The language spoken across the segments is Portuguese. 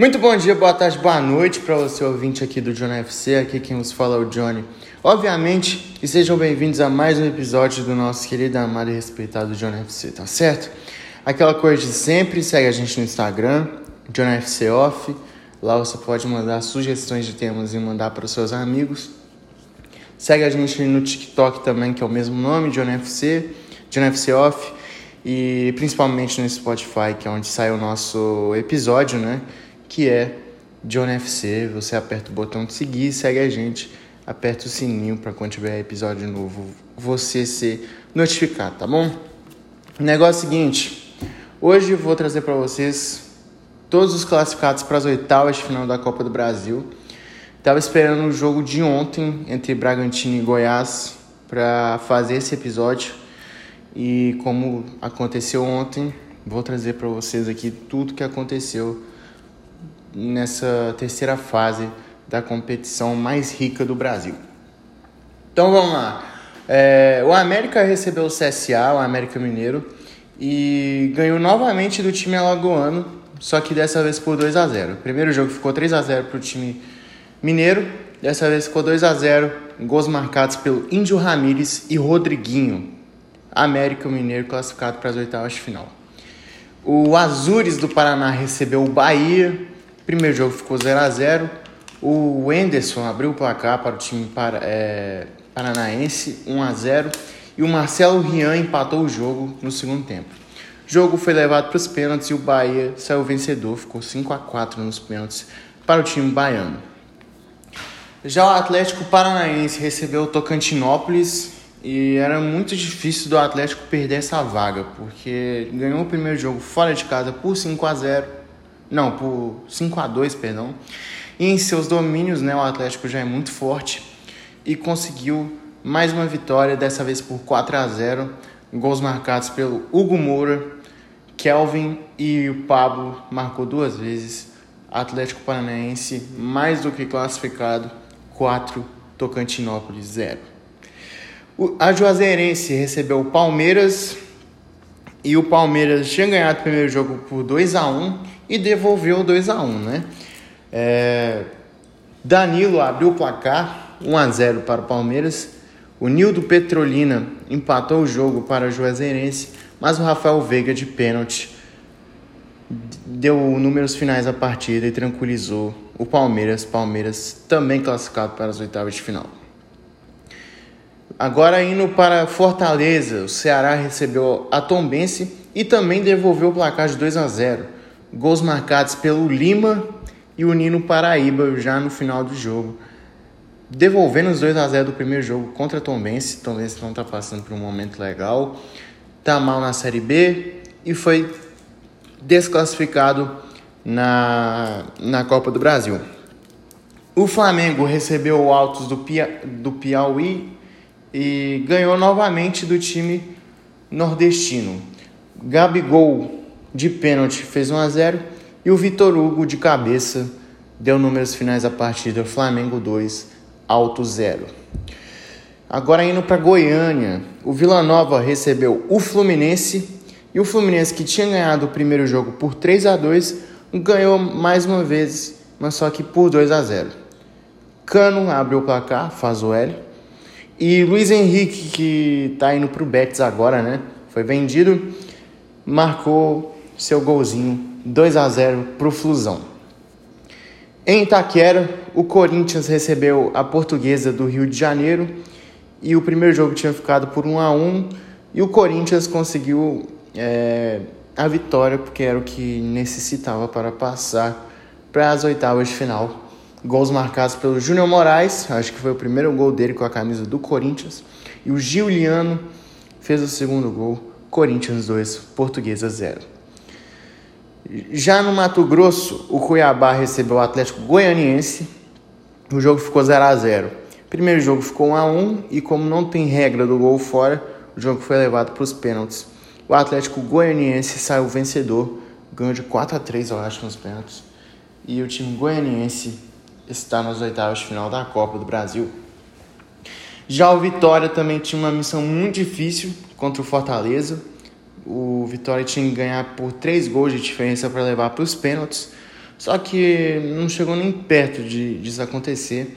Muito bom dia, boa tarde, boa noite para você ouvinte aqui do Johnny FC. Aqui quem nos fala é o Johnny. Obviamente, e sejam bem-vindos a mais um episódio do nosso querido, amado e respeitado Johnny FC, tá certo? Aquela coisa de sempre, segue a gente no Instagram, Johnny FC Off. Lá você pode mandar sugestões de temas e mandar para os seus amigos. Segue a gente no TikTok também, que é o mesmo nome, Johnny FC, Johnny FC Off. E principalmente no Spotify, que é onde sai o nosso episódio, né? Que é John FC. Você aperta o botão de seguir, segue a gente, aperta o sininho para quando tiver episódio novo você ser notificado, tá bom? Negócio seguinte, hoje vou trazer para vocês todos os classificados para as oitavas de final da Copa do Brasil. Tava esperando o jogo de ontem entre Bragantino e Goiás para fazer esse episódio. E como aconteceu ontem, vou trazer para vocês aqui tudo que aconteceu nessa terceira fase da competição mais rica do Brasil. Então vamos lá. É, o América recebeu o CSA, o América Mineiro, e ganhou novamente do time alagoano, só que dessa vez por 2 a 0 O primeiro jogo ficou 3 a 0 para o time mineiro, dessa vez ficou 2 a 0 gols marcados pelo Índio Ramírez e Rodriguinho. América Mineiro classificado para as oitavas de final. O Azures do Paraná recebeu o Bahia, Primeiro jogo ficou 0 a 0 O Enderson abriu o placar para o time para, é, paranaense, 1 a 0 E o Marcelo Rian empatou o jogo no segundo tempo. O jogo foi levado para os pênaltis e o Bahia saiu vencedor, ficou 5 a 4 nos pênaltis para o time baiano. Já o Atlético Paranaense recebeu o Tocantinópolis e era muito difícil do Atlético perder essa vaga, porque ganhou o primeiro jogo fora de casa por 5 a 0 não, por 5 a 2 perdão. E em seus domínios, né, o Atlético já é muito forte e conseguiu mais uma vitória, dessa vez por 4 a 0 Gols marcados pelo Hugo Moura, Kelvin e o Pablo marcou duas vezes. Atlético Paranaense mais do que classificado, 4, Tocantinópolis 0. A Juazeirense recebeu o Palmeiras e o Palmeiras tinha ganhado o primeiro jogo por 2 a 1 e devolveu 2 a 1 né? É, Danilo abriu o placar 1 a 0 para o Palmeiras. O Nildo Petrolina empatou o jogo para o Juazeirense, mas o Rafael Veiga de pênalti deu números finais à partida e tranquilizou o Palmeiras. Palmeiras também classificado para as oitavas de final. Agora indo para Fortaleza, o Ceará recebeu a Tombense e também devolveu o placar de 2 a 0. Gols marcados pelo Lima e o Nino Paraíba já no final do jogo. Devolvendo os 2 a 0 do primeiro jogo contra a Tombense. Tombense não está passando por um momento legal. Tá mal na Série B e foi desclassificado na, na Copa do Brasil. O Flamengo recebeu o Altos do, Pia, do Piauí e ganhou novamente do time nordestino. Gabigol de pênalti fez 1 a 0 e o Vitor Hugo de cabeça deu números finais da partida. Flamengo 2, Alto 0. Agora indo para Goiânia, o Vila Nova recebeu o Fluminense e o Fluminense que tinha ganhado o primeiro jogo por 3 a 2 ganhou mais uma vez, mas só que por 2 a 0. Cano abriu o placar, faz o L. E Luiz Henrique, que está indo para o Betis agora, né? Foi vendido, marcou seu golzinho 2 a 0 para o Flusão. Em Itaquera, o Corinthians recebeu a portuguesa do Rio de Janeiro e o primeiro jogo tinha ficado por 1 a 1 e o Corinthians conseguiu é, a vitória porque era o que necessitava para passar para as oitavas de final Gols marcados pelo Júnior Moraes, acho que foi o primeiro gol dele com a camisa do Corinthians. E o Giuliano fez o segundo gol. Corinthians 2, Portuguesa 0. Já no Mato Grosso, o Cuiabá recebeu o Atlético Goianiense. O jogo ficou 0 a 0. Primeiro jogo ficou 1 a 1 e como não tem regra do gol fora, o jogo foi levado para os pênaltis. O Atlético Goianiense saiu vencedor, ganhou de 4 a 3, eu acho, nos pênaltis. E o time goianiense está nas oitavas de final da Copa do Brasil. Já o Vitória também tinha uma missão muito difícil contra o Fortaleza. O Vitória tinha que ganhar por três gols de diferença para levar para os pênaltis. Só que não chegou nem perto de disso acontecer.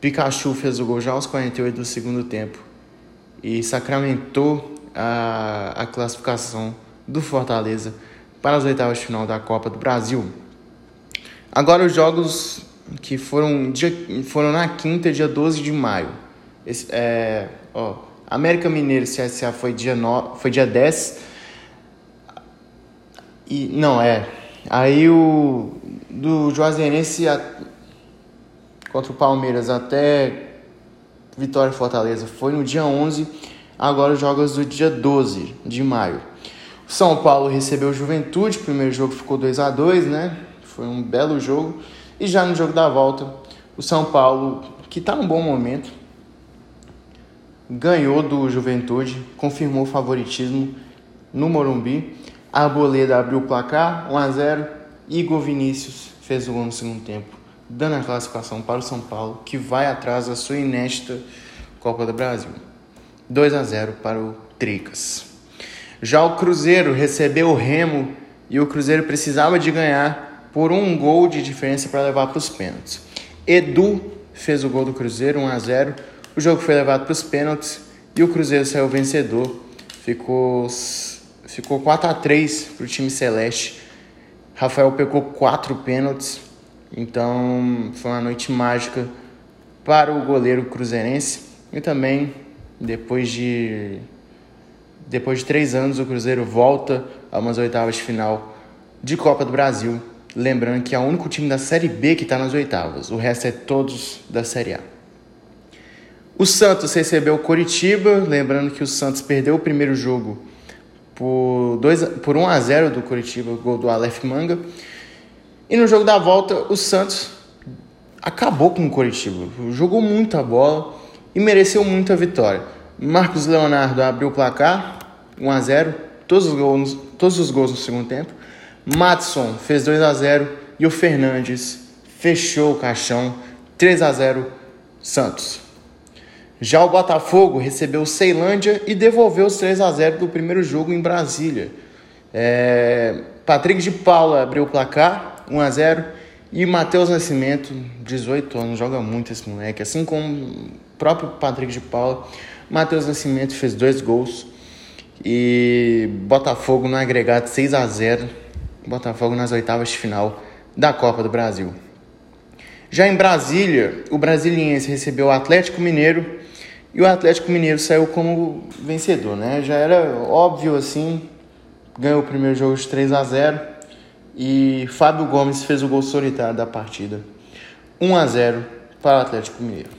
Pikachu fez o gol já aos 48 do segundo tempo e sacramentou a, a classificação do Fortaleza para as oitavas de final da Copa do Brasil. Agora os jogos que foram, dia, foram na quinta, dia 12 de maio. Esse, é, ó, América Mineiro CSA foi dia, no, foi dia 10. E, não, é. Aí o do Juazeirense a, contra o Palmeiras até Vitória e Fortaleza foi no dia 11. Agora os jogos do dia 12 de maio. São Paulo recebeu Juventude, primeiro jogo ficou 2 a 2 né? Foi um belo jogo. E já no jogo da volta, o São Paulo, que está num bom momento, ganhou do Juventude, confirmou o favoritismo no Morumbi. A Arboleda abriu o placar, 1 a 0 Igor Vinícius fez o gol no segundo tempo, dando a classificação para o São Paulo, que vai atrás da sua inédita Copa do Brasil. 2 a 0 para o Tricas. Já o Cruzeiro recebeu o Remo e o Cruzeiro precisava de ganhar por um gol de diferença para levar para os pênaltis. Edu fez o gol do Cruzeiro, 1 a 0. O jogo foi levado para os pênaltis e o Cruzeiro saiu vencedor. Ficou, ficou 4 a 3 para o time celeste. Rafael pegou quatro pênaltis, então foi uma noite mágica para o goleiro cruzeirense e também depois de depois de três anos, o Cruzeiro volta a umas oitavas de final de Copa do Brasil. Lembrando que é o único time da Série B que está nas oitavas, o resto é todos da Série A. O Santos recebeu o Coritiba, lembrando que o Santos perdeu o primeiro jogo por, 2, por 1 a 0 do Coritiba, gol do Aleph Manga. E no jogo da volta, o Santos acabou com o Coritiba, jogou muita bola e mereceu muita vitória. Marcos Leonardo abriu o placar, 1 a 0 todos os gols, todos os gols no segundo tempo. Matson fez 2 a 0 e o Fernandes fechou o caixão, 3 a 0 Santos. Já o Botafogo recebeu o Ceilândia e devolveu os 3 a 0 do primeiro jogo em Brasília. É... Patrick de Paula abriu o placar, 1 a 0 e Matheus Nascimento, 18 anos, joga muito esse moleque, assim como o próprio Patrick de Paula. Matheus Nascimento fez dois gols e Botafogo no agregado 6 a 0 Botafogo nas oitavas de final da Copa do Brasil. Já em Brasília, o Brasiliense recebeu o Atlético Mineiro e o Atlético Mineiro saiu como vencedor, né? Já era óbvio assim, ganhou o primeiro jogo de 3 a 0 e Fábio Gomes fez o gol solitário da partida. 1 a 0 para o Atlético Mineiro.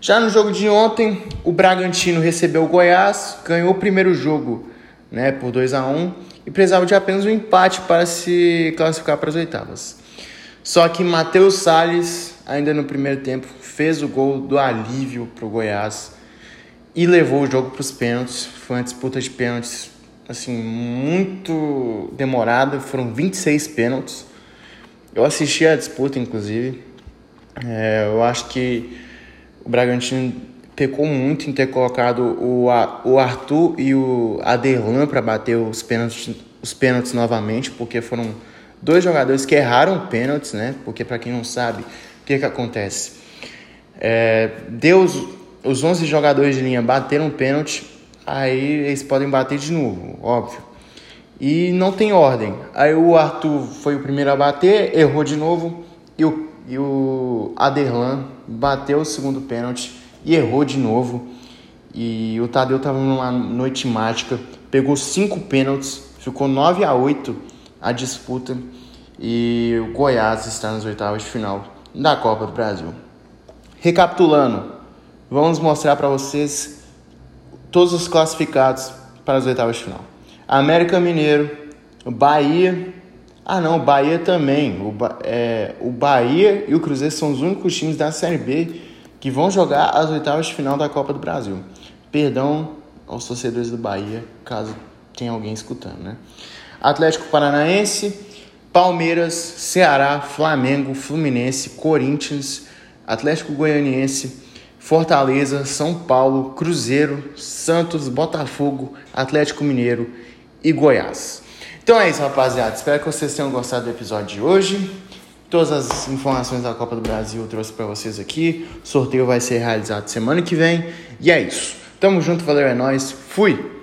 Já no jogo de ontem, o Bragantino recebeu o Goiás, ganhou o primeiro jogo né, por 2 a 1 e precisava de apenas um empate para se classificar para as oitavas. Só que Matheus Salles, ainda no primeiro tempo, fez o gol do alívio para o Goiás e levou o jogo para os pênaltis. Foi uma disputa de pênaltis assim muito demorada, foram 26 pênaltis. Eu assisti a disputa, inclusive. É, eu acho que o Bragantino pecou muito em ter colocado o, o Arthur e o Aderlan para bater os pênaltis, os pênaltis novamente, porque foram dois jogadores que erraram pênaltis, né? Porque para quem não sabe, o que, que acontece? É, Deus, os 11 jogadores de linha bateram pênalti, aí eles podem bater de novo, óbvio. E não tem ordem. Aí o Arthur foi o primeiro a bater, errou de novo, e o e o Aderlan bateu o segundo pênalti e errou de novo. E o Tadeu estava numa noite mágica, pegou cinco pênaltis, ficou 9 a 8 a disputa e o Goiás está nas oitavas de final da Copa do Brasil. Recapitulando, vamos mostrar para vocês todos os classificados para as oitavas de final. América Mineiro, Bahia, ah, não, Bahia também. O, é, o Bahia e o Cruzeiro são os únicos times da Série B que vão jogar as oitavas de final da Copa do Brasil. Perdão aos torcedores do Bahia, caso tenha alguém escutando, né? Atlético Paranaense, Palmeiras, Ceará, Flamengo, Fluminense, Corinthians, Atlético Goianiense, Fortaleza, São Paulo, Cruzeiro, Santos, Botafogo, Atlético Mineiro e Goiás. Então é isso, rapaziada. Espero que vocês tenham gostado do episódio de hoje. Todas as informações da Copa do Brasil eu trouxe para vocês aqui. O sorteio vai ser realizado semana que vem. E é isso. Tamo junto, valeu, é nóis. Fui!